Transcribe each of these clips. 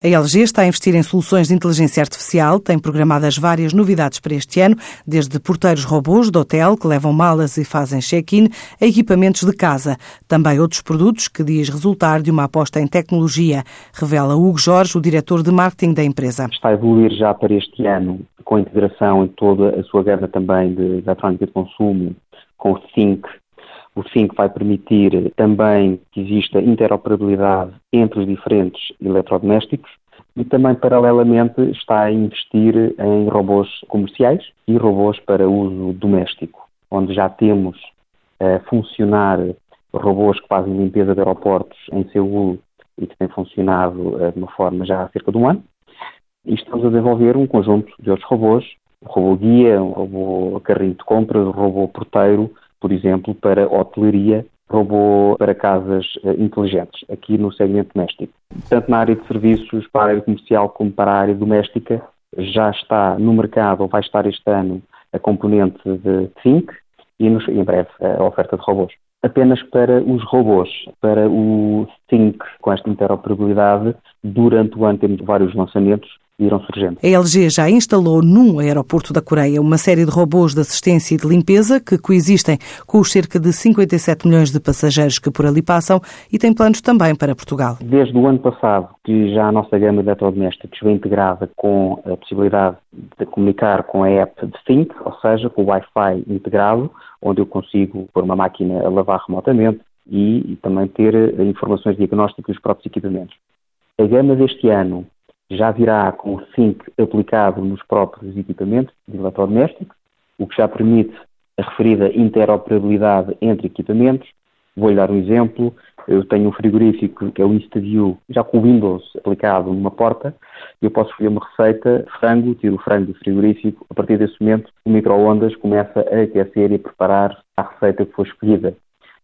A LG está a investir em soluções de inteligência artificial, tem programadas várias novidades para este ano, desde porteiros robôs de hotel que levam malas e fazem check-in, a equipamentos de casa. Também outros produtos que diz resultar de uma aposta em tecnologia, revela Hugo Jorge, o diretor de marketing da empresa. Está a evoluir já para este ano, com a integração em toda a sua gama também de eletrónica de consumo, com o Think, o SINC vai permitir também que exista interoperabilidade entre os diferentes eletrodomésticos e também, paralelamente, está a investir em robôs comerciais e robôs para uso doméstico, onde já temos a funcionar robôs que fazem limpeza de aeroportos em Seul e que têm funcionado eh, de uma forma já há cerca de um ano. E estamos a desenvolver um conjunto de outros robôs, um robô guia, um robô carrinho de compras, um robô porteiro, por exemplo, para hotelaria, robô para casas uh, inteligentes, aqui no segmento doméstico. Tanto na área de serviços para a área comercial como para a área doméstica, já está no mercado, ou vai estar este ano, a componente de Think e nos, em breve a oferta de robôs. Apenas para os robôs, para o Think com esta interoperabilidade, durante o ano temos vários lançamentos irão surgindo. A LG já instalou num aeroporto da Coreia uma série de robôs de assistência e de limpeza que coexistem com os cerca de 57 milhões de passageiros que por ali passam e tem planos também para Portugal. Desde o ano passado que já a nossa gama de eletrodomésticos vem integrada com a possibilidade de comunicar com a app de Think, ou seja, com o Wi-Fi integrado, onde eu consigo pôr uma máquina a lavar remotamente e, e também ter eh, informações diagnósticas dos próprios equipamentos. A gama deste ano já virá com o SYNC aplicado nos próprios equipamentos de eletrodomésticos, o que já permite a referida interoperabilidade entre equipamentos. Vou-lhe dar um exemplo. Eu tenho um frigorífico que é o InstaView, já com o Windows aplicado numa porta. Eu posso escolher uma receita frango, tiro o frango do frigorífico. A partir desse momento, o micro-ondas começa a aquecer e a preparar a receita que foi escolhida.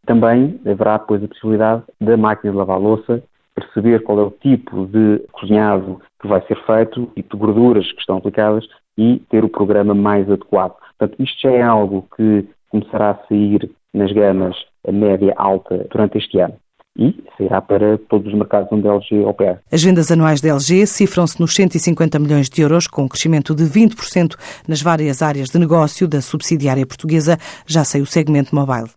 Também haverá depois a possibilidade da máquina de lavar louça perceber qual é o tipo de cozinhado que vai ser feito, tipo de gorduras que estão aplicadas e ter o programa mais adequado. Portanto, isto já é algo que começará a sair nas gamas média-alta durante este ano e sairá para todos os mercados onde a LG opera. As vendas anuais da LG cifram-se nos 150 milhões de euros, com um crescimento de 20% nas várias áreas de negócio da subsidiária portuguesa, já saiu o segmento mobile.